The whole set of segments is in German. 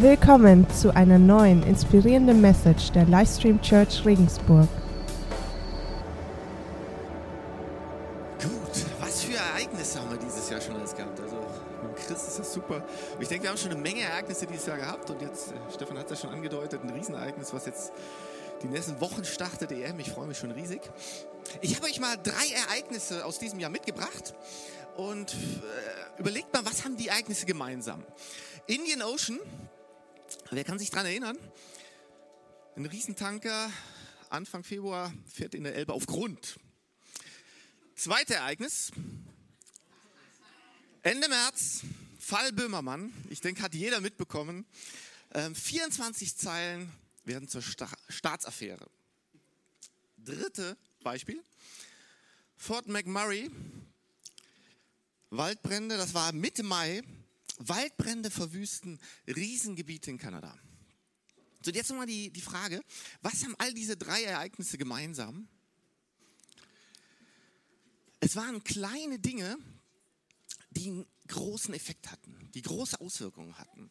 Willkommen zu einer neuen inspirierenden Message der Livestream Church Regensburg. Gut, was für Ereignisse haben wir dieses Jahr schon alles gehabt? Also mit Chris ist das super. Ich denke, wir haben schon eine Menge Ereignisse dieses Jahr gehabt. Und jetzt, äh, Stefan hat es ja schon angedeutet, ein Riesenereignis, was jetzt die nächsten Wochen startet, EM. Ich freue mich schon riesig. Ich habe euch mal drei Ereignisse aus diesem Jahr mitgebracht. Und äh, überlegt mal, was haben die Ereignisse gemeinsam? Indian Ocean, wer kann sich daran erinnern? Ein Riesentanker, Anfang Februar fährt in der Elbe auf Grund. Zweites Ereignis, Ende März, Fall Böhmermann. Ich denke, hat jeder mitbekommen. Ähm, 24 Zeilen werden zur Sta Staatsaffäre. Dritte Beispiel, Fort McMurray, Waldbrände, das war Mitte Mai. Waldbrände verwüsten Riesengebiete in Kanada. So, jetzt nochmal die, die Frage, was haben all diese drei Ereignisse gemeinsam? Es waren kleine Dinge, die einen großen Effekt hatten, die große Auswirkungen hatten.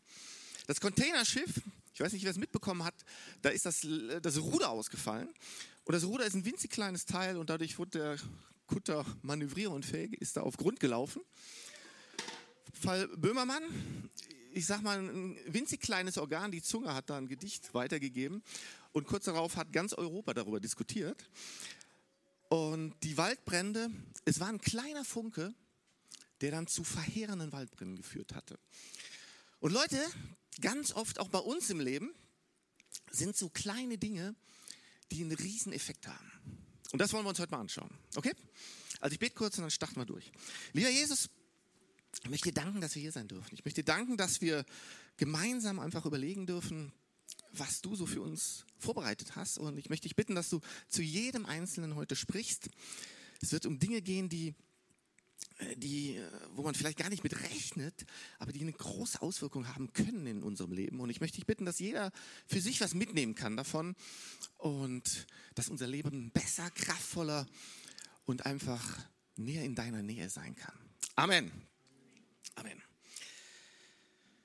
Das Containerschiff, ich weiß nicht, wer es mitbekommen hat, da ist das, das Ruder ausgefallen. Und das Ruder ist ein winzig kleines Teil und dadurch wurde der Kutter manövrierunfähig, ist da auf Grund gelaufen. Fall Böhmermann, ich sag mal, ein winzig kleines Organ, die Zunge hat da ein Gedicht weitergegeben und kurz darauf hat ganz Europa darüber diskutiert. Und die Waldbrände, es war ein kleiner Funke, der dann zu verheerenden Waldbränden geführt hatte. Und Leute, ganz oft auch bei uns im Leben sind so kleine Dinge, die einen riesen Effekt haben. Und das wollen wir uns heute mal anschauen. Okay? Also ich bete kurz und dann starten wir durch. Lieber Jesus, ich möchte dir danken, dass wir hier sein dürfen. Ich möchte dir danken, dass wir gemeinsam einfach überlegen dürfen, was du so für uns vorbereitet hast. Und ich möchte dich bitten, dass du zu jedem Einzelnen heute sprichst. Es wird um Dinge gehen, die, die, wo man vielleicht gar nicht mit rechnet, aber die eine große Auswirkung haben können in unserem Leben. Und ich möchte dich bitten, dass jeder für sich was mitnehmen kann davon und dass unser Leben besser, kraftvoller und einfach näher in deiner Nähe sein kann. Amen. Amen.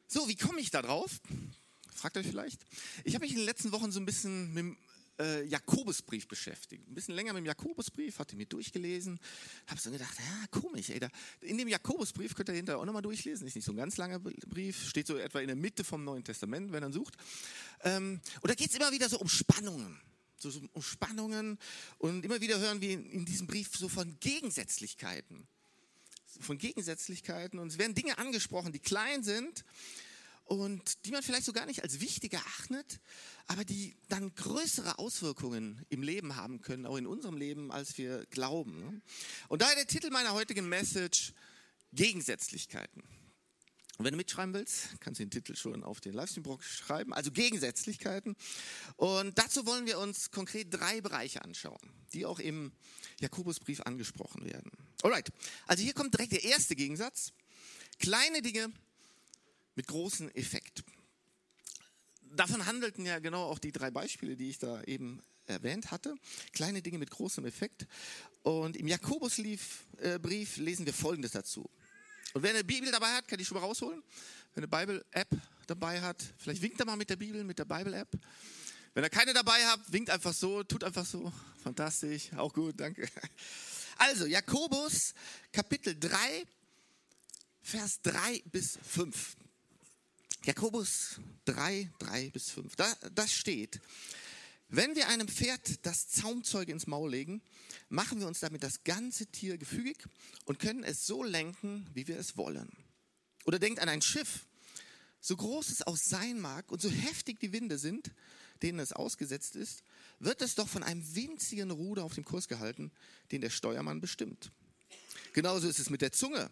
So, wie komme ich da drauf? Fragt euch vielleicht. Ich habe mich in den letzten Wochen so ein bisschen mit dem äh, Jakobusbrief beschäftigt. Ein bisschen länger mit dem Jakobusbrief, hatte mir durchgelesen, habe so gedacht, ja, komisch, ey, da, in dem Jakobusbrief könnt ihr hinterher auch nochmal durchlesen, ist nicht so ein ganz langer Brief, steht so etwa in der Mitte vom Neuen Testament, wenn man sucht. Ähm, und da geht es immer wieder so um Spannungen. So, so um Spannungen und immer wieder hören wir in, in diesem Brief so von Gegensätzlichkeiten von Gegensätzlichkeiten und es werden Dinge angesprochen, die klein sind und die man vielleicht so gar nicht als wichtig erachtet, aber die dann größere Auswirkungen im Leben haben können, auch in unserem Leben, als wir glauben. Und daher der Titel meiner heutigen Message, Gegensätzlichkeiten. Und wenn du mitschreiben willst, kannst du den Titel schon auf den Livestream-Blog schreiben, also Gegensätzlichkeiten. Und dazu wollen wir uns konkret drei Bereiche anschauen, die auch im Jakobusbrief angesprochen werden. Alright, also hier kommt direkt der erste Gegensatz. Kleine Dinge mit großem Effekt. Davon handelten ja genau auch die drei Beispiele, die ich da eben erwähnt hatte. Kleine Dinge mit großem Effekt. Und im Jakobusbrief äh, lesen wir Folgendes dazu. Und wer eine Bibel dabei hat, kann die schon mal rausholen. Wer eine Bible-App dabei hat, vielleicht winkt er mal mit der Bibel, mit der Bible-App. Wenn er keine dabei hat, winkt einfach so, tut einfach so. Fantastisch, auch gut, danke. Also, Jakobus, Kapitel 3, Vers 3 bis 5. Jakobus 3, 3 bis 5. Da, das steht, wenn wir einem Pferd das Zaumzeug ins Maul legen, machen wir uns damit das ganze Tier gefügig und können es so lenken, wie wir es wollen. Oder denkt an ein Schiff, so groß es auch sein mag und so heftig die Winde sind, denen es ausgesetzt ist, wird es doch von einem winzigen Ruder auf dem Kurs gehalten, den der Steuermann bestimmt. Genauso ist es mit der Zunge.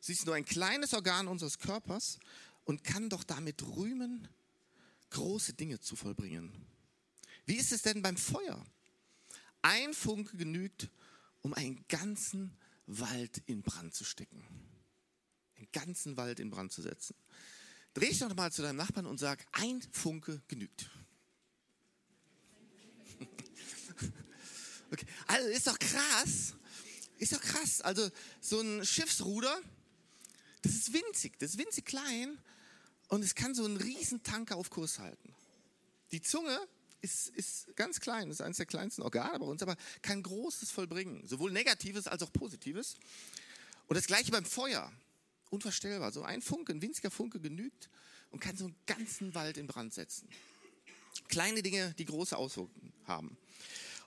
Sie ist nur ein kleines Organ unseres Körpers und kann doch damit rühmen, große Dinge zu vollbringen. Wie ist es denn beim Feuer? Ein Funke genügt, um einen ganzen Wald in Brand zu stecken. Einen ganzen Wald in Brand zu setzen. Dreh dich doch mal zu deinem Nachbarn und sag, ein Funke genügt. Okay. Also ist doch krass. Ist doch krass. Also so ein Schiffsruder, das ist winzig, das ist winzig klein Und es kann so einen riesen Tanker auf Kurs halten. Die Zunge ist, ist ganz klein, ist eines der kleinsten Organe bei uns, aber kann Großes vollbringen. Sowohl Negatives als auch Positives. Und das gleiche beim Feuer. Unvorstellbar. So ein Funke, ein winziger Funke genügt und kann so einen ganzen Wald in Brand setzen. Kleine Dinge, die große Auswirkungen haben.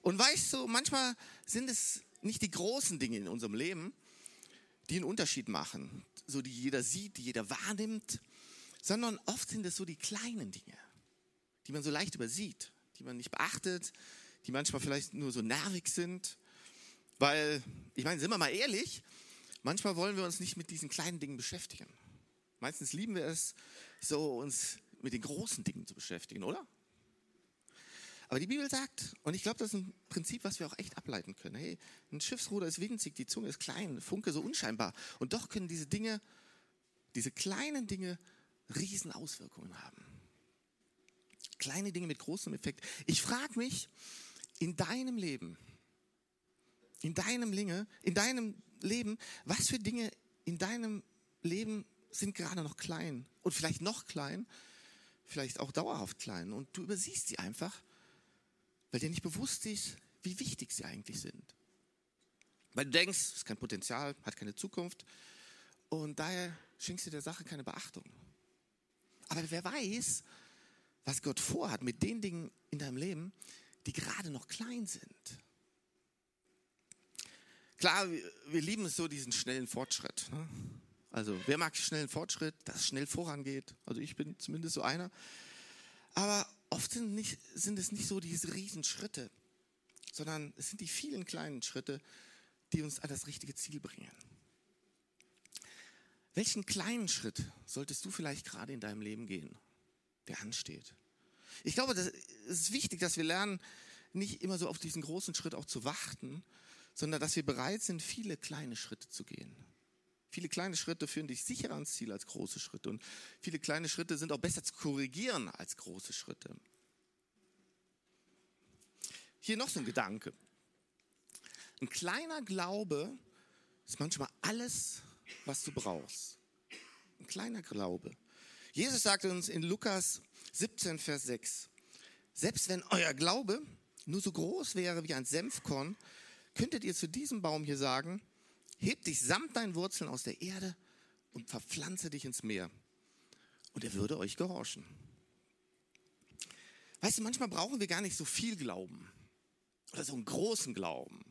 Und weißt du, manchmal sind es nicht die großen Dinge in unserem Leben, die einen Unterschied machen, so die jeder sieht, die jeder wahrnimmt, sondern oft sind es so die kleinen Dinge, die man so leicht übersieht, die man nicht beachtet, die manchmal vielleicht nur so nervig sind. Weil, ich meine, sind wir mal ehrlich, manchmal wollen wir uns nicht mit diesen kleinen Dingen beschäftigen. Meistens lieben wir es, so uns mit den großen Dingen zu beschäftigen, oder? Aber die Bibel sagt, und ich glaube, das ist ein Prinzip, was wir auch echt ableiten können. Hey, ein Schiffsruder ist winzig, die Zunge ist klein, Funke so unscheinbar. Und doch können diese Dinge, diese kleinen Dinge, riesen Auswirkungen haben. Kleine Dinge mit großem Effekt. Ich frage mich, in deinem Leben, in deinem Linge, in deinem Leben, was für Dinge in deinem Leben sind gerade noch klein und vielleicht noch klein, vielleicht auch dauerhaft klein und du übersiehst sie einfach weil dir nicht bewusst ist, wie wichtig sie eigentlich sind. Weil du denkst, es ist kein Potenzial, hat keine Zukunft und daher schenkst du der Sache keine Beachtung. Aber wer weiß, was Gott vorhat mit den Dingen in deinem Leben, die gerade noch klein sind. Klar, wir lieben es so, diesen schnellen Fortschritt. Ne? Also, wer mag schnellen Fortschritt, dass es schnell vorangeht? Also, ich bin zumindest so einer. Aber oft sind, nicht, sind es nicht so diese Riesenschritte, sondern es sind die vielen kleinen Schritte, die uns an das richtige Ziel bringen. Welchen kleinen Schritt solltest du vielleicht gerade in deinem Leben gehen, der ansteht? Ich glaube, es ist wichtig, dass wir lernen, nicht immer so auf diesen großen Schritt auch zu warten, sondern dass wir bereit sind, viele kleine Schritte zu gehen. Viele kleine Schritte führen dich sicherer ans Ziel als große Schritte. Und viele kleine Schritte sind auch besser zu korrigieren als große Schritte. Hier noch so ein Gedanke. Ein kleiner Glaube ist manchmal alles, was du brauchst. Ein kleiner Glaube. Jesus sagte uns in Lukas 17, Vers 6, selbst wenn euer Glaube nur so groß wäre wie ein Senfkorn, könntet ihr zu diesem Baum hier sagen, heb dich samt deinen Wurzeln aus der Erde und verpflanze dich ins Meer. Und er würde euch gehorchen. Weißt du, manchmal brauchen wir gar nicht so viel Glauben oder so einen großen Glauben.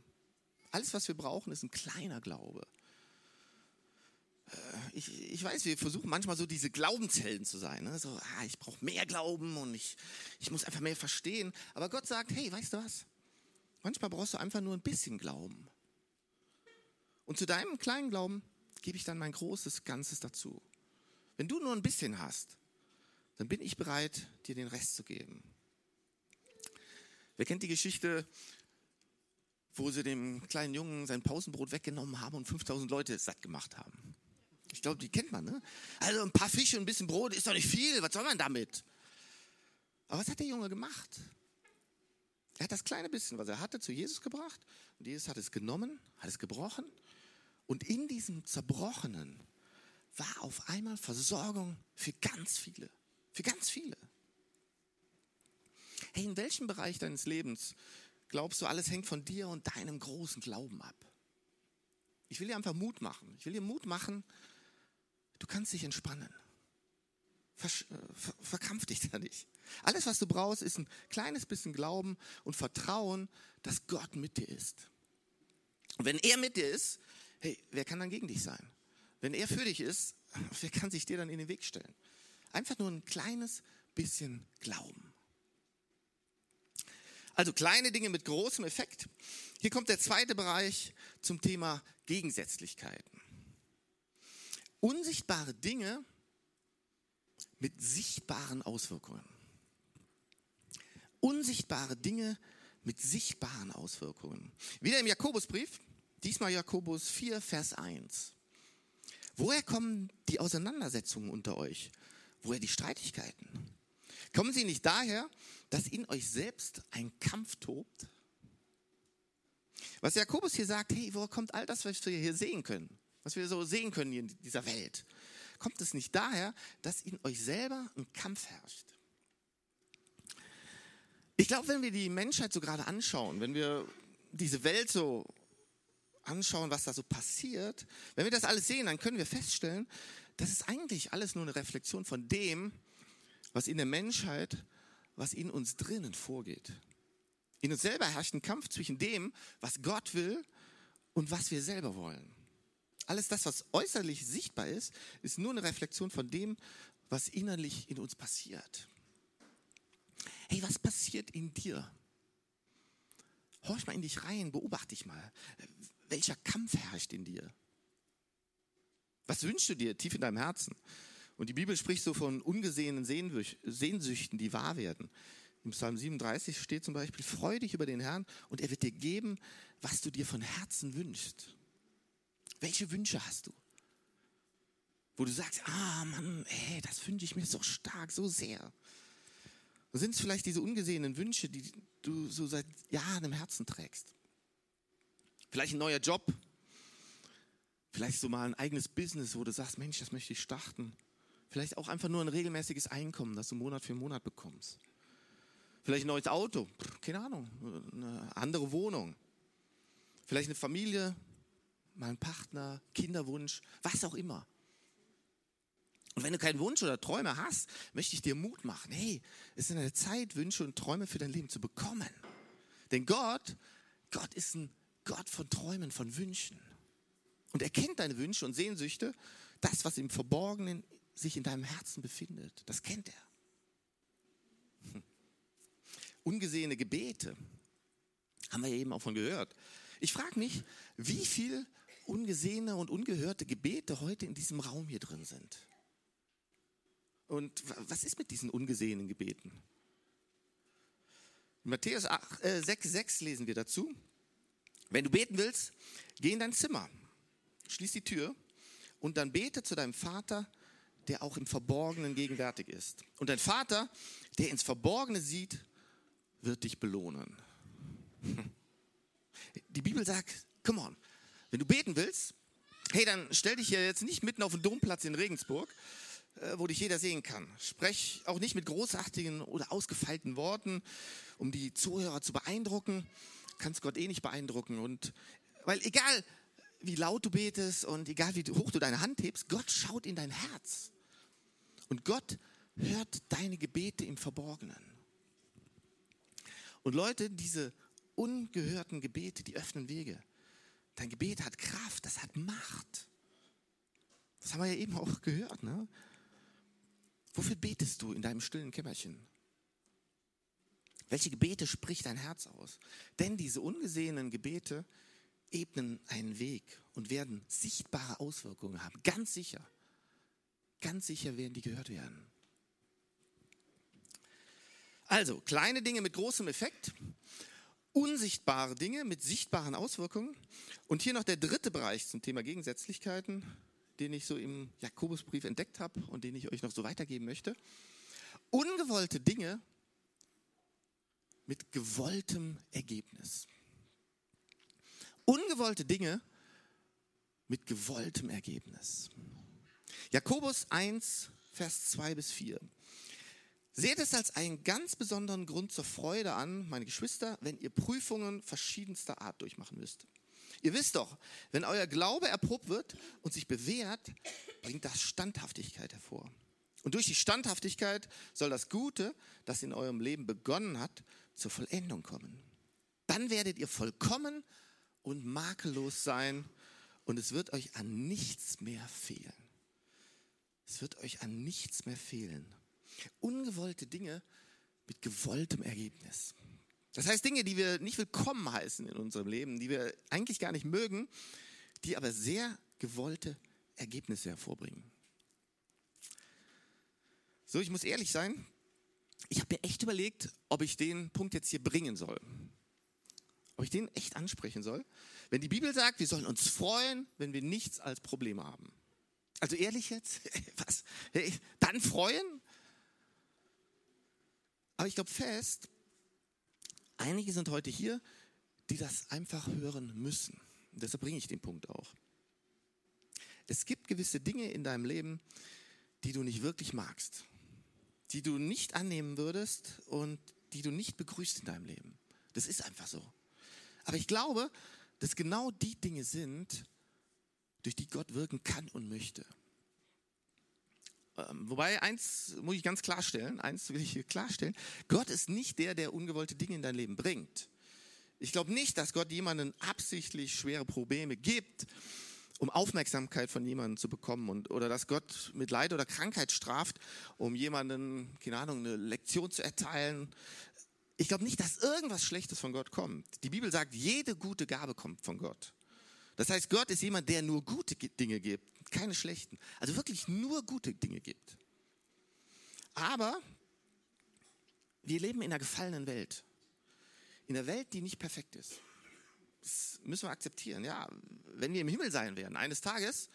Alles, was wir brauchen, ist ein kleiner Glaube. Äh, ich, ich weiß, wir versuchen manchmal so diese Glaubenshelden zu sein. Ne? So, ah, ich brauche mehr Glauben und ich, ich muss einfach mehr verstehen. Aber Gott sagt, hey, weißt du was? Manchmal brauchst du einfach nur ein bisschen Glauben. Und zu deinem kleinen Glauben gebe ich dann mein großes Ganzes dazu. Wenn du nur ein bisschen hast, dann bin ich bereit, dir den Rest zu geben. Wer kennt die Geschichte, wo sie dem kleinen Jungen sein Pausenbrot weggenommen haben und 5000 Leute satt gemacht haben? Ich glaube, die kennt man, ne? Also ein paar Fische und ein bisschen Brot ist doch nicht viel. Was soll man damit? Aber was hat der Junge gemacht? Er hat das kleine bisschen, was er hatte, zu Jesus gebracht. Und Jesus hat es genommen, hat es gebrochen und in diesem Zerbrochenen war auf einmal Versorgung für ganz viele. Für ganz viele. Hey, in welchem Bereich deines Lebens glaubst du, alles hängt von dir und deinem großen Glauben ab? Ich will dir einfach Mut machen. Ich will dir Mut machen, du kannst dich entspannen. Versch äh, ver verkrampf dich da nicht. Alles, was du brauchst, ist ein kleines bisschen Glauben und Vertrauen, dass Gott mit dir ist. Und wenn er mit dir ist, hey, wer kann dann gegen dich sein? Wenn er für dich ist, wer kann sich dir dann in den Weg stellen? Einfach nur ein kleines bisschen Glauben. Also kleine Dinge mit großem Effekt. Hier kommt der zweite Bereich zum Thema Gegensätzlichkeiten. Unsichtbare Dinge mit sichtbaren Auswirkungen. Unsichtbare Dinge mit sichtbaren Auswirkungen. Wieder im Jakobusbrief, Diesmal Jakobus 4, Vers 1. Woher kommen die Auseinandersetzungen unter euch? Woher die Streitigkeiten? Kommen sie nicht daher, dass in euch selbst ein Kampf tobt? Was Jakobus hier sagt, hey, woher kommt all das, was wir hier sehen können? Was wir so sehen können in dieser Welt? Kommt es nicht daher, dass in euch selber ein Kampf herrscht? Ich glaube, wenn wir die Menschheit so gerade anschauen, wenn wir diese Welt so anschauen, was da so passiert, wenn wir das alles sehen, dann können wir feststellen, das ist eigentlich alles nur eine Reflexion von dem, was in der Menschheit, was in uns drinnen vorgeht. In uns selber herrscht ein Kampf zwischen dem, was Gott will und was wir selber wollen. Alles das, was äußerlich sichtbar ist, ist nur eine Reflexion von dem, was innerlich in uns passiert. Hey, was passiert in dir? Horch mal in dich rein, beobachte dich mal. Welcher Kampf herrscht in dir? Was wünschst du dir tief in deinem Herzen? Und die Bibel spricht so von ungesehenen Sehnsüchten, die wahr werden. Im Psalm 37 steht zum Beispiel, freu dich über den Herrn und er wird dir geben, was du dir von Herzen wünschst. Welche Wünsche hast du? Wo du sagst, ah Mann, ey, das wünsche ich mir so stark, so sehr. Sind es vielleicht diese ungesehenen Wünsche, die du so seit Jahren im Herzen trägst? Vielleicht ein neuer Job, vielleicht so mal ein eigenes Business, wo du sagst, Mensch, das möchte ich starten. Vielleicht auch einfach nur ein regelmäßiges Einkommen, das du Monat für Monat bekommst. Vielleicht ein neues Auto, keine Ahnung, eine andere Wohnung. Vielleicht eine Familie, mal ein Partner, Kinderwunsch, was auch immer. Und wenn du keinen Wunsch oder Träume hast, möchte ich dir Mut machen. Hey, es ist eine Zeit, Wünsche und Träume für dein Leben zu bekommen. Denn Gott, Gott ist ein Gott von Träumen, von Wünschen. Und er kennt deine Wünsche und Sehnsüchte, das, was im Verborgenen sich in deinem Herzen befindet. Das kennt er. Hm. Ungesehene Gebete, haben wir ja eben auch von gehört. Ich frage mich, wie viel ungesehene und ungehörte Gebete heute in diesem Raum hier drin sind. Und was ist mit diesen ungesehenen Gebeten? In Matthäus 8, äh, 6, 6 lesen wir dazu. Wenn du beten willst, geh in dein Zimmer, schließ die Tür und dann bete zu deinem Vater, der auch im Verborgenen gegenwärtig ist. Und dein Vater, der ins Verborgene sieht, wird dich belohnen. Die Bibel sagt, come on, wenn du beten willst, hey, dann stell dich ja jetzt nicht mitten auf den Domplatz in Regensburg, äh, wo dich jeder sehen kann. Sprech auch nicht mit großartigen oder ausgefeilten Worten, um die Zuhörer zu beeindrucken. Kannst Gott eh nicht beeindrucken. Und weil egal wie laut du betest und egal wie hoch du deine Hand hebst, Gott schaut in dein Herz. Und Gott hört deine Gebete im Verborgenen. Und Leute, diese ungehörten Gebete, die öffnen Wege. Dein Gebet hat Kraft, das hat Macht. Das haben wir ja eben auch gehört. Ne? Wofür betest du in deinem stillen Kämmerchen? Welche Gebete spricht dein Herz aus? Denn diese ungesehenen Gebete ebnen einen Weg und werden sichtbare Auswirkungen haben. Ganz sicher. Ganz sicher werden die gehört werden. Also, kleine Dinge mit großem Effekt unsichtbare Dinge mit sichtbaren Auswirkungen. Und hier noch der dritte Bereich zum Thema Gegensätzlichkeiten, den ich so im Jakobusbrief entdeckt habe und den ich euch noch so weitergeben möchte. Ungewollte Dinge mit gewolltem Ergebnis. Ungewollte Dinge mit gewolltem Ergebnis. Jakobus 1, Vers 2 bis 4. Seht es als einen ganz besonderen Grund zur Freude an, meine Geschwister, wenn ihr Prüfungen verschiedenster Art durchmachen müsst. Ihr wisst doch, wenn euer Glaube erprobt wird und sich bewährt, bringt das Standhaftigkeit hervor. Und durch die Standhaftigkeit soll das Gute, das in eurem Leben begonnen hat, zur Vollendung kommen. Dann werdet ihr vollkommen und makellos sein und es wird euch an nichts mehr fehlen. Es wird euch an nichts mehr fehlen. Ungewollte Dinge mit gewolltem Ergebnis. Das heißt Dinge, die wir nicht willkommen heißen in unserem Leben, die wir eigentlich gar nicht mögen, die aber sehr gewollte Ergebnisse hervorbringen. So, ich muss ehrlich sein, ich habe mir echt überlegt, ob ich den Punkt jetzt hier bringen soll. Ob ich den echt ansprechen soll. Wenn die Bibel sagt, wir sollen uns freuen, wenn wir nichts als Problem haben. Also ehrlich jetzt, was? Dann freuen? Aber ich glaube fest, einige sind heute hier, die das einfach hören müssen. Und deshalb bringe ich den Punkt auch. Es gibt gewisse Dinge in deinem Leben, die du nicht wirklich magst, die du nicht annehmen würdest und die du nicht begrüßt in deinem Leben. Das ist einfach so. Aber ich glaube, dass genau die Dinge sind, durch die Gott wirken kann und möchte. Ähm, wobei, eins muss ich ganz klarstellen, eins will ich hier klarstellen, Gott ist nicht der, der ungewollte Dinge in dein Leben bringt. Ich glaube nicht, dass Gott jemanden absichtlich schwere Probleme gibt, um Aufmerksamkeit von jemandem zu bekommen und, oder dass Gott mit Leid oder Krankheit straft, um jemanden, keine Ahnung, eine Lektion zu erteilen. Ich glaube nicht, dass irgendwas Schlechtes von Gott kommt. Die Bibel sagt, jede gute Gabe kommt von Gott. Das heißt, Gott ist jemand, der nur gute Dinge gibt, keine schlechten. Also wirklich nur gute Dinge gibt. Aber wir leben in einer gefallenen Welt. In einer Welt, die nicht perfekt ist. Das müssen wir akzeptieren. Ja, wenn wir im Himmel sein werden, eines Tages,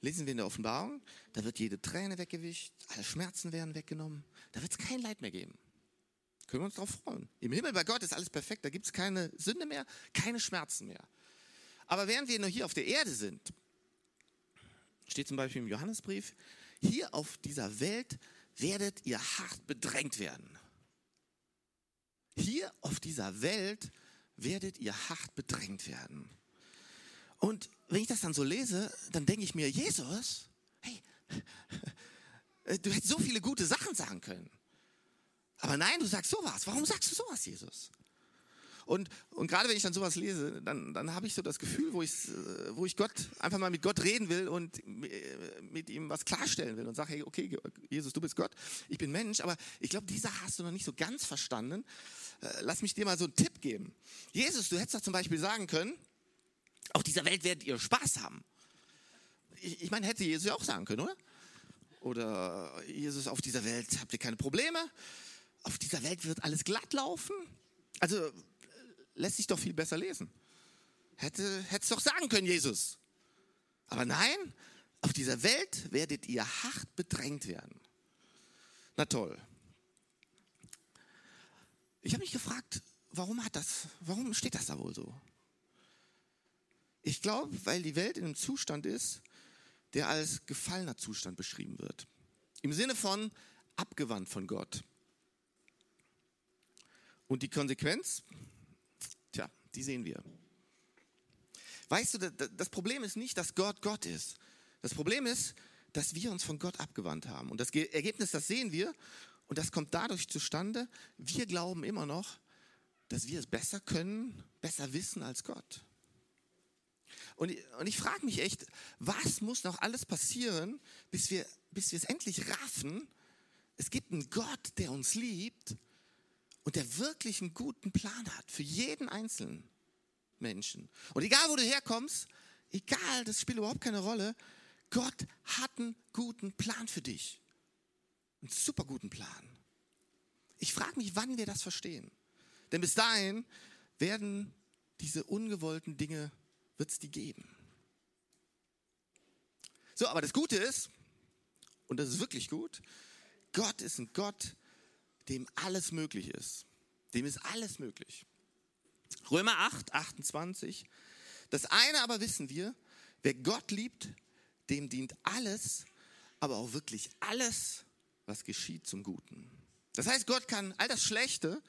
lesen wir in der Offenbarung, da wird jede Träne weggewischt, alle Schmerzen werden weggenommen, da wird es kein Leid mehr geben. Können wir uns darauf freuen. Im Himmel bei Gott ist alles perfekt, da gibt es keine Sünde mehr, keine Schmerzen mehr. Aber während wir noch hier auf der Erde sind, steht zum Beispiel im Johannesbrief, hier auf dieser Welt werdet ihr hart bedrängt werden. Hier auf dieser Welt werdet ihr hart bedrängt werden. Und wenn ich das dann so lese, dann denke ich mir, Jesus, hey, du hättest so viele gute Sachen sagen können. Aber nein, du sagst sowas. Warum sagst du sowas, Jesus? Und, und gerade wenn ich dann sowas lese, dann, dann habe ich so das Gefühl, wo ich, wo ich Gott einfach mal mit Gott reden will und mit ihm was klarstellen will und sage, hey, okay, Jesus, du bist Gott, ich bin Mensch, aber ich glaube, die Sache hast du noch nicht so ganz verstanden. Äh, lass mich dir mal so einen Tipp geben. Jesus, du hättest doch zum Beispiel sagen können, auf dieser Welt werdet ihr Spaß haben. Ich, ich meine, hätte Jesus ja auch sagen können, oder? Oder Jesus, auf dieser Welt habt ihr keine Probleme. Auf dieser Welt wird alles glatt laufen. Also lässt sich doch viel besser lesen. Hätte, es doch sagen können, Jesus. Aber nein, auf dieser Welt werdet ihr hart bedrängt werden. Na toll. Ich habe mich gefragt, warum hat das, warum steht das da wohl so? Ich glaube, weil die Welt in einem Zustand ist, der als gefallener Zustand beschrieben wird. Im Sinne von abgewandt von Gott. Und die Konsequenz, die sehen wir. Weißt du, das Problem ist nicht, dass Gott Gott ist. Das Problem ist, dass wir uns von Gott abgewandt haben. Und das Ergebnis, das sehen wir. Und das kommt dadurch zustande, wir glauben immer noch, dass wir es besser können, besser wissen als Gott. Und, und ich frage mich echt, was muss noch alles passieren, bis wir, bis wir es endlich raffen? Es gibt einen Gott, der uns liebt und der wirklich einen guten Plan hat für jeden einzelnen Menschen. Und egal, wo du herkommst, egal, das spielt überhaupt keine Rolle, Gott hat einen guten Plan für dich. Einen super guten Plan. Ich frage mich, wann wir das verstehen. Denn bis dahin werden diese ungewollten Dinge, wird es die geben. So, aber das Gute ist, und das ist wirklich gut, Gott ist ein Gott, dem alles möglich ist. Dem ist alles möglich. Römer 8, 28. Das eine aber wissen wir, wer Gott liebt, dem dient alles, aber auch wirklich alles, was geschieht zum Guten. Das heißt, Gott kann all das Schlechte,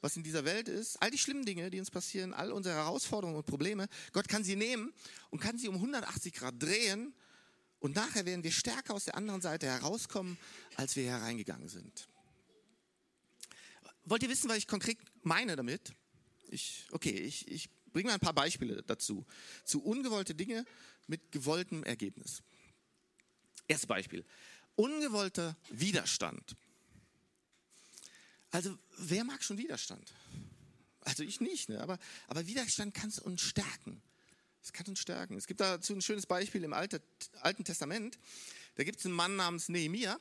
was in dieser Welt ist, all die schlimmen Dinge, die uns passieren, all unsere Herausforderungen und Probleme, Gott kann sie nehmen und kann sie um 180 Grad drehen und nachher werden wir stärker aus der anderen Seite herauskommen, als wir hereingegangen sind. Wollt ihr wissen, was ich konkret meine damit? Ich, okay, ich, ich bringe mal ein paar Beispiele dazu. Zu ungewollte Dinge mit gewolltem Ergebnis. Erstes Beispiel. Ungewollter Widerstand. Also, wer mag schon Widerstand? Also ich nicht, ne? aber, aber Widerstand kann es uns stärken. Es kann uns stärken. Es gibt dazu ein schönes Beispiel im Alten Testament. Da gibt es einen Mann namens Nehemiah.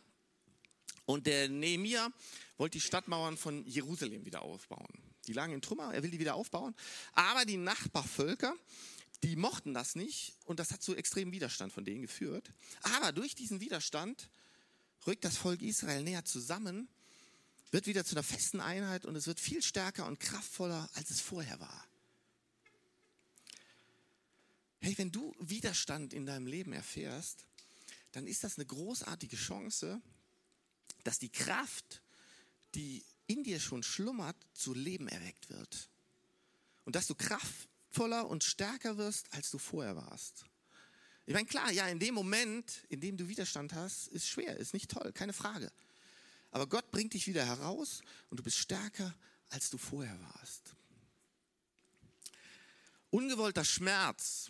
Und der Nehemiah wollte die Stadtmauern von Jerusalem wieder aufbauen. Die lagen in Trümmer, er will die wieder aufbauen. Aber die Nachbarvölker, die mochten das nicht und das hat zu extremem Widerstand von denen geführt. Aber durch diesen Widerstand rückt das Volk Israel näher zusammen, wird wieder zu einer festen Einheit und es wird viel stärker und kraftvoller, als es vorher war. Hey, wenn du Widerstand in deinem Leben erfährst, dann ist das eine großartige Chance, dass die Kraft, die in dir schon schlummert, zu Leben erweckt wird. Und dass du kraftvoller und stärker wirst, als du vorher warst. Ich meine, klar, ja, in dem Moment, in dem du Widerstand hast, ist schwer, ist nicht toll, keine Frage. Aber Gott bringt dich wieder heraus und du bist stärker, als du vorher warst. Ungewollter Schmerz.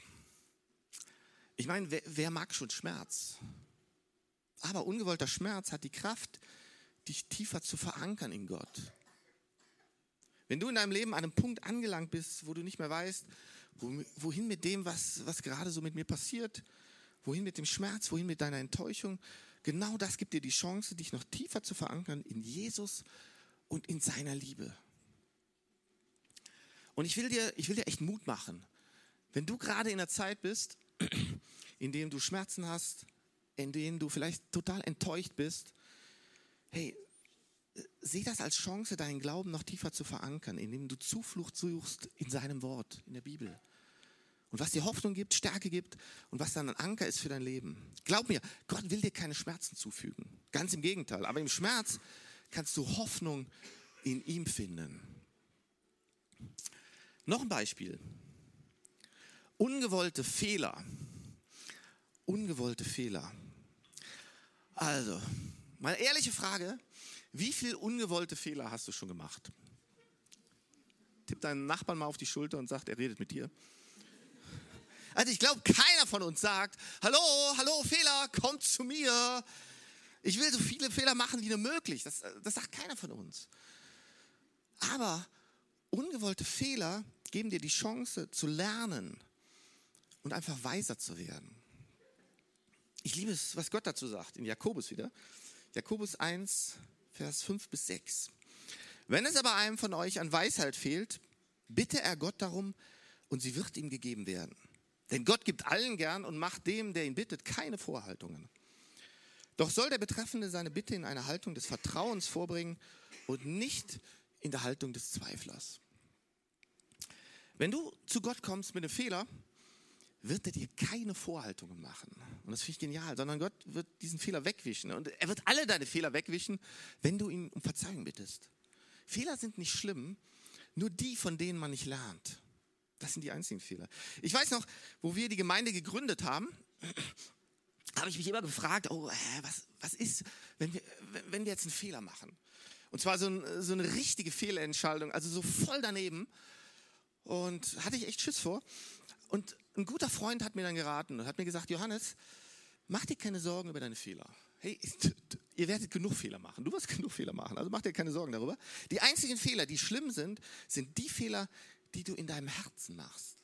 Ich meine, wer, wer mag schon Schmerz? Aber ungewollter Schmerz hat die Kraft, dich tiefer zu verankern in Gott. Wenn du in deinem Leben an einem Punkt angelangt bist, wo du nicht mehr weißt, wohin mit dem, was, was gerade so mit mir passiert, wohin mit dem Schmerz, wohin mit deiner Enttäuschung, genau das gibt dir die Chance, dich noch tiefer zu verankern in Jesus und in seiner Liebe. Und ich will dir, ich will dir echt Mut machen. Wenn du gerade in einer Zeit bist, in dem du Schmerzen hast, in denen du vielleicht total enttäuscht bist, hey, sieh das als Chance, deinen Glauben noch tiefer zu verankern, indem du Zuflucht suchst in seinem Wort, in der Bibel. Und was dir Hoffnung gibt, Stärke gibt und was dann ein Anker ist für dein Leben. Glaub mir, Gott will dir keine Schmerzen zufügen. Ganz im Gegenteil. Aber im Schmerz kannst du Hoffnung in ihm finden. Noch ein Beispiel. Ungewollte Fehler. Ungewollte Fehler. Also, mal ehrliche Frage. Wie viele ungewollte Fehler hast du schon gemacht? Tipp deinen Nachbarn mal auf die Schulter und sagt, er redet mit dir. Also ich glaube, keiner von uns sagt, hallo, hallo, Fehler, kommt zu mir. Ich will so viele Fehler machen wie nur möglich. Das, das sagt keiner von uns. Aber ungewollte Fehler geben dir die Chance zu lernen und einfach weiser zu werden. Ich liebe es, was Gott dazu sagt, in Jakobus wieder. Jakobus 1, Vers 5 bis 6. Wenn es aber einem von euch an Weisheit fehlt, bitte er Gott darum und sie wird ihm gegeben werden. Denn Gott gibt allen gern und macht dem, der ihn bittet, keine Vorhaltungen. Doch soll der Betreffende seine Bitte in einer Haltung des Vertrauens vorbringen und nicht in der Haltung des Zweiflers. Wenn du zu Gott kommst mit einem Fehler, wird er dir keine Vorhaltungen machen. Und das finde ich genial, sondern Gott wird diesen Fehler wegwischen. Und er wird alle deine Fehler wegwischen, wenn du ihn um Verzeihung bittest. Fehler sind nicht schlimm, nur die, von denen man nicht lernt. Das sind die einzigen Fehler. Ich weiß noch, wo wir die Gemeinde gegründet haben, habe ich mich immer gefragt, oh, was, was ist, wenn wir, wenn wir jetzt einen Fehler machen? Und zwar so, ein, so eine richtige Fehlentscheidung, also so voll daneben. Und hatte ich echt Schiss vor. Und ein guter Freund hat mir dann geraten und hat mir gesagt, Johannes, mach dir keine Sorgen über deine Fehler. Hey, ihr werdet genug Fehler machen. Du wirst genug Fehler machen. Also mach dir keine Sorgen darüber. Die einzigen Fehler, die schlimm sind, sind die Fehler, die du in deinem Herzen machst.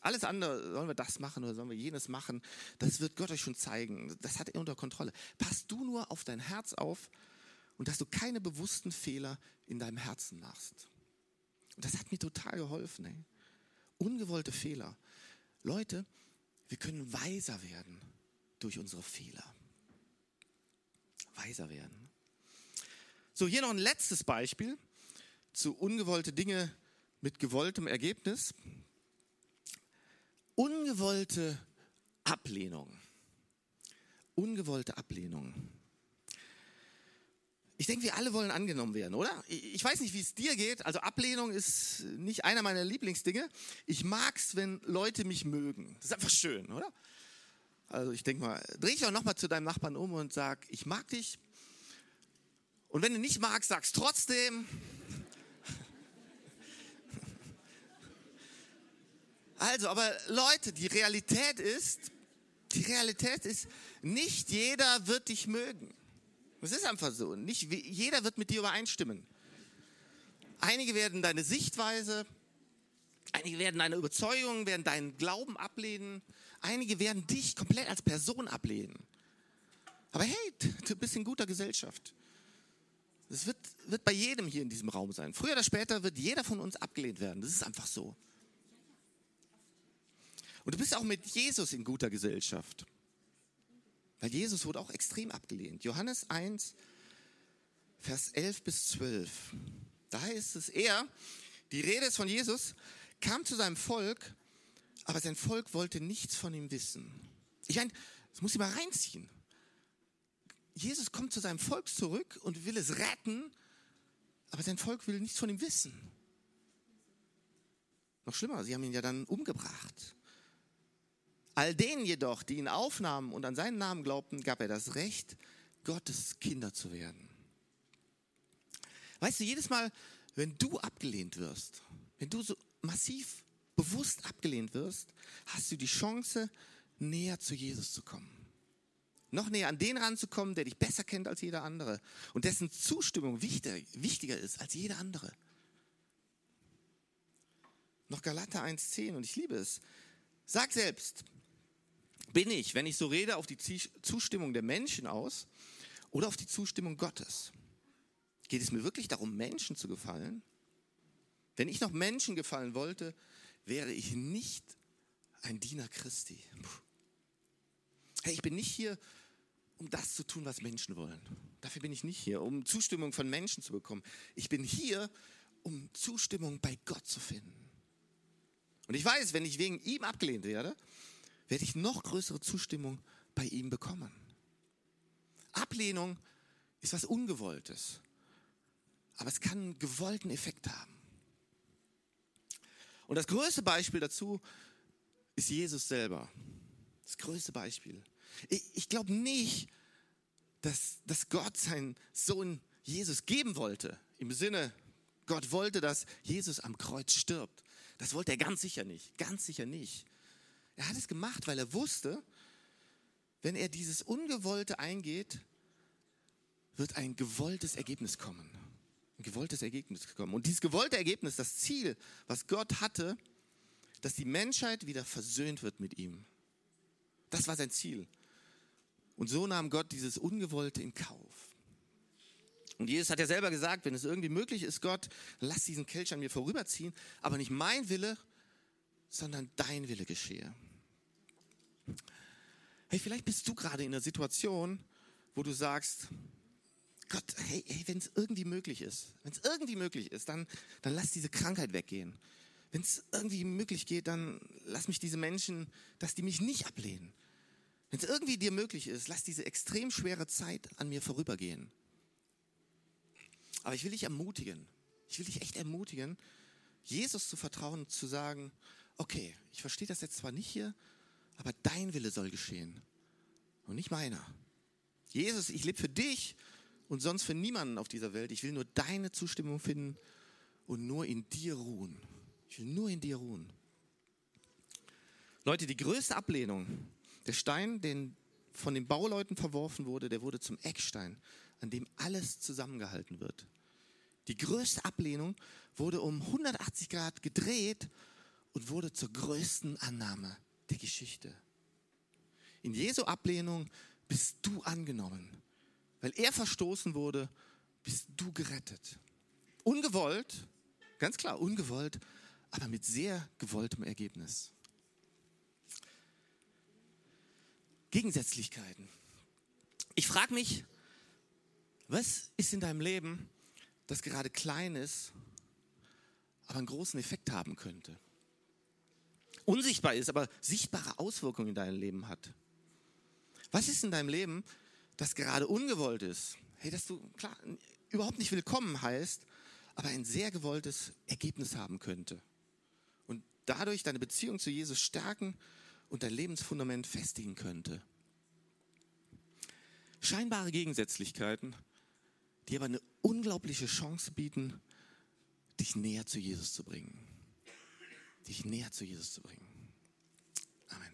Alles andere, sollen wir das machen oder sollen wir jenes machen, das wird Gott euch schon zeigen. Das hat er unter Kontrolle. Pass du nur auf dein Herz auf und dass du keine bewussten Fehler in deinem Herzen machst. Und das hat mir total geholfen. Ey. Ungewollte Fehler. Leute, wir können weiser werden durch unsere Fehler. Weiser werden. So, hier noch ein letztes Beispiel zu ungewollte Dinge mit gewolltem Ergebnis. Ungewollte Ablehnung. Ungewollte Ablehnung. Ich denke, wir alle wollen angenommen werden, oder? Ich weiß nicht, wie es dir geht. Also Ablehnung ist nicht einer meiner Lieblingsdinge. Ich mag es, wenn Leute mich mögen. Das ist einfach schön, oder? Also ich denke mal, dreh dich auch nochmal zu deinem Nachbarn um und sag, ich mag dich. Und wenn du nicht magst, sag's trotzdem. Also, aber Leute, die Realität ist, die Realität ist, nicht jeder wird dich mögen. Es ist einfach so. Nicht jeder wird mit dir übereinstimmen. Einige werden deine Sichtweise, einige werden deine Überzeugung, werden deinen Glauben ablehnen. Einige werden dich komplett als Person ablehnen. Aber hey, du bist in guter Gesellschaft. Das wird, wird bei jedem hier in diesem Raum sein. Früher oder später wird jeder von uns abgelehnt werden. Das ist einfach so. Und du bist auch mit Jesus in guter Gesellschaft. Weil Jesus wurde auch extrem abgelehnt. Johannes 1, Vers 11 bis 12. Da heißt es, er, die Rede ist von Jesus, kam zu seinem Volk, aber sein Volk wollte nichts von ihm wissen. Ich meine, das muss ich mal reinziehen. Jesus kommt zu seinem Volk zurück und will es retten, aber sein Volk will nichts von ihm wissen. Noch schlimmer, sie haben ihn ja dann umgebracht. All denen jedoch, die ihn aufnahmen und an seinen Namen glaubten, gab er das Recht, Gottes Kinder zu werden. Weißt du, jedes Mal, wenn du abgelehnt wirst, wenn du so massiv bewusst abgelehnt wirst, hast du die Chance, näher zu Jesus zu kommen. Noch näher an den ranzukommen, der dich besser kennt als jeder andere und dessen Zustimmung wichtiger, ist als jeder andere. Noch Galater 1,10 und ich liebe es. Sag selbst, bin ich, wenn ich so rede, auf die Zustimmung der Menschen aus oder auf die Zustimmung Gottes? Geht es mir wirklich darum, Menschen zu gefallen? Wenn ich noch Menschen gefallen wollte, wäre ich nicht ein Diener Christi. Hey, ich bin nicht hier, um das zu tun, was Menschen wollen. Dafür bin ich nicht hier, um Zustimmung von Menschen zu bekommen. Ich bin hier, um Zustimmung bei Gott zu finden. Und ich weiß, wenn ich wegen ihm abgelehnt werde, werde ich noch größere Zustimmung bei ihm bekommen. Ablehnung ist was Ungewolltes, aber es kann einen gewollten Effekt haben. Und das größte Beispiel dazu ist Jesus selber. Das größte Beispiel. Ich, ich glaube nicht, dass, dass Gott seinen Sohn Jesus geben wollte. Im Sinne, Gott wollte, dass Jesus am Kreuz stirbt. Das wollte er ganz sicher nicht. Ganz sicher nicht. Er hat es gemacht, weil er wusste, wenn er dieses Ungewollte eingeht, wird ein gewolltes Ergebnis kommen ein gewolltes Ergebnis gekommen. Und dieses gewollte Ergebnis, das Ziel, was Gott hatte, dass die Menschheit wieder versöhnt wird mit ihm. Das war sein Ziel. Und so nahm Gott dieses Ungewollte in Kauf. Und Jesus hat ja selber gesagt, wenn es irgendwie möglich ist, Gott, lass diesen Kelch an mir vorüberziehen, aber nicht mein Wille, sondern dein Wille geschehe. Hey, vielleicht bist du gerade in einer Situation, wo du sagst, Gott, hey, hey wenn es irgendwie möglich ist, wenn es irgendwie möglich ist, dann, dann lass diese Krankheit weggehen. Wenn es irgendwie möglich geht, dann lass mich diese Menschen, dass die mich nicht ablehnen. Wenn es irgendwie dir möglich ist, lass diese extrem schwere Zeit an mir vorübergehen. Aber ich will dich ermutigen, ich will dich echt ermutigen, Jesus zu vertrauen und zu sagen, okay, ich verstehe das jetzt zwar nicht hier, aber dein Wille soll geschehen und nicht meiner. Jesus, ich lebe für dich und sonst für niemanden auf dieser Welt. Ich will nur deine Zustimmung finden und nur in dir ruhen. Ich will nur in dir ruhen. Leute, die größte Ablehnung, der Stein, den von den Bauleuten verworfen wurde, der wurde zum Eckstein, an dem alles zusammengehalten wird. Die größte Ablehnung wurde um 180 Grad gedreht und wurde zur größten Annahme der Geschichte. In Jesu Ablehnung bist du angenommen. Weil er verstoßen wurde, bist du gerettet. Ungewollt, ganz klar, ungewollt, aber mit sehr gewolltem Ergebnis. Gegensätzlichkeiten. Ich frage mich, was ist in deinem Leben, das gerade klein ist, aber einen großen Effekt haben könnte? Unsichtbar ist, aber sichtbare Auswirkungen in deinem Leben hat. Was ist in deinem Leben, das gerade ungewollt ist, hey, dass du klar überhaupt nicht willkommen heißt, aber ein sehr gewolltes Ergebnis haben könnte. Und dadurch deine Beziehung zu Jesus stärken und dein Lebensfundament festigen könnte. Scheinbare Gegensätzlichkeiten, die aber eine unglaubliche Chance bieten, dich näher zu Jesus zu bringen dich näher zu Jesus zu bringen. Amen.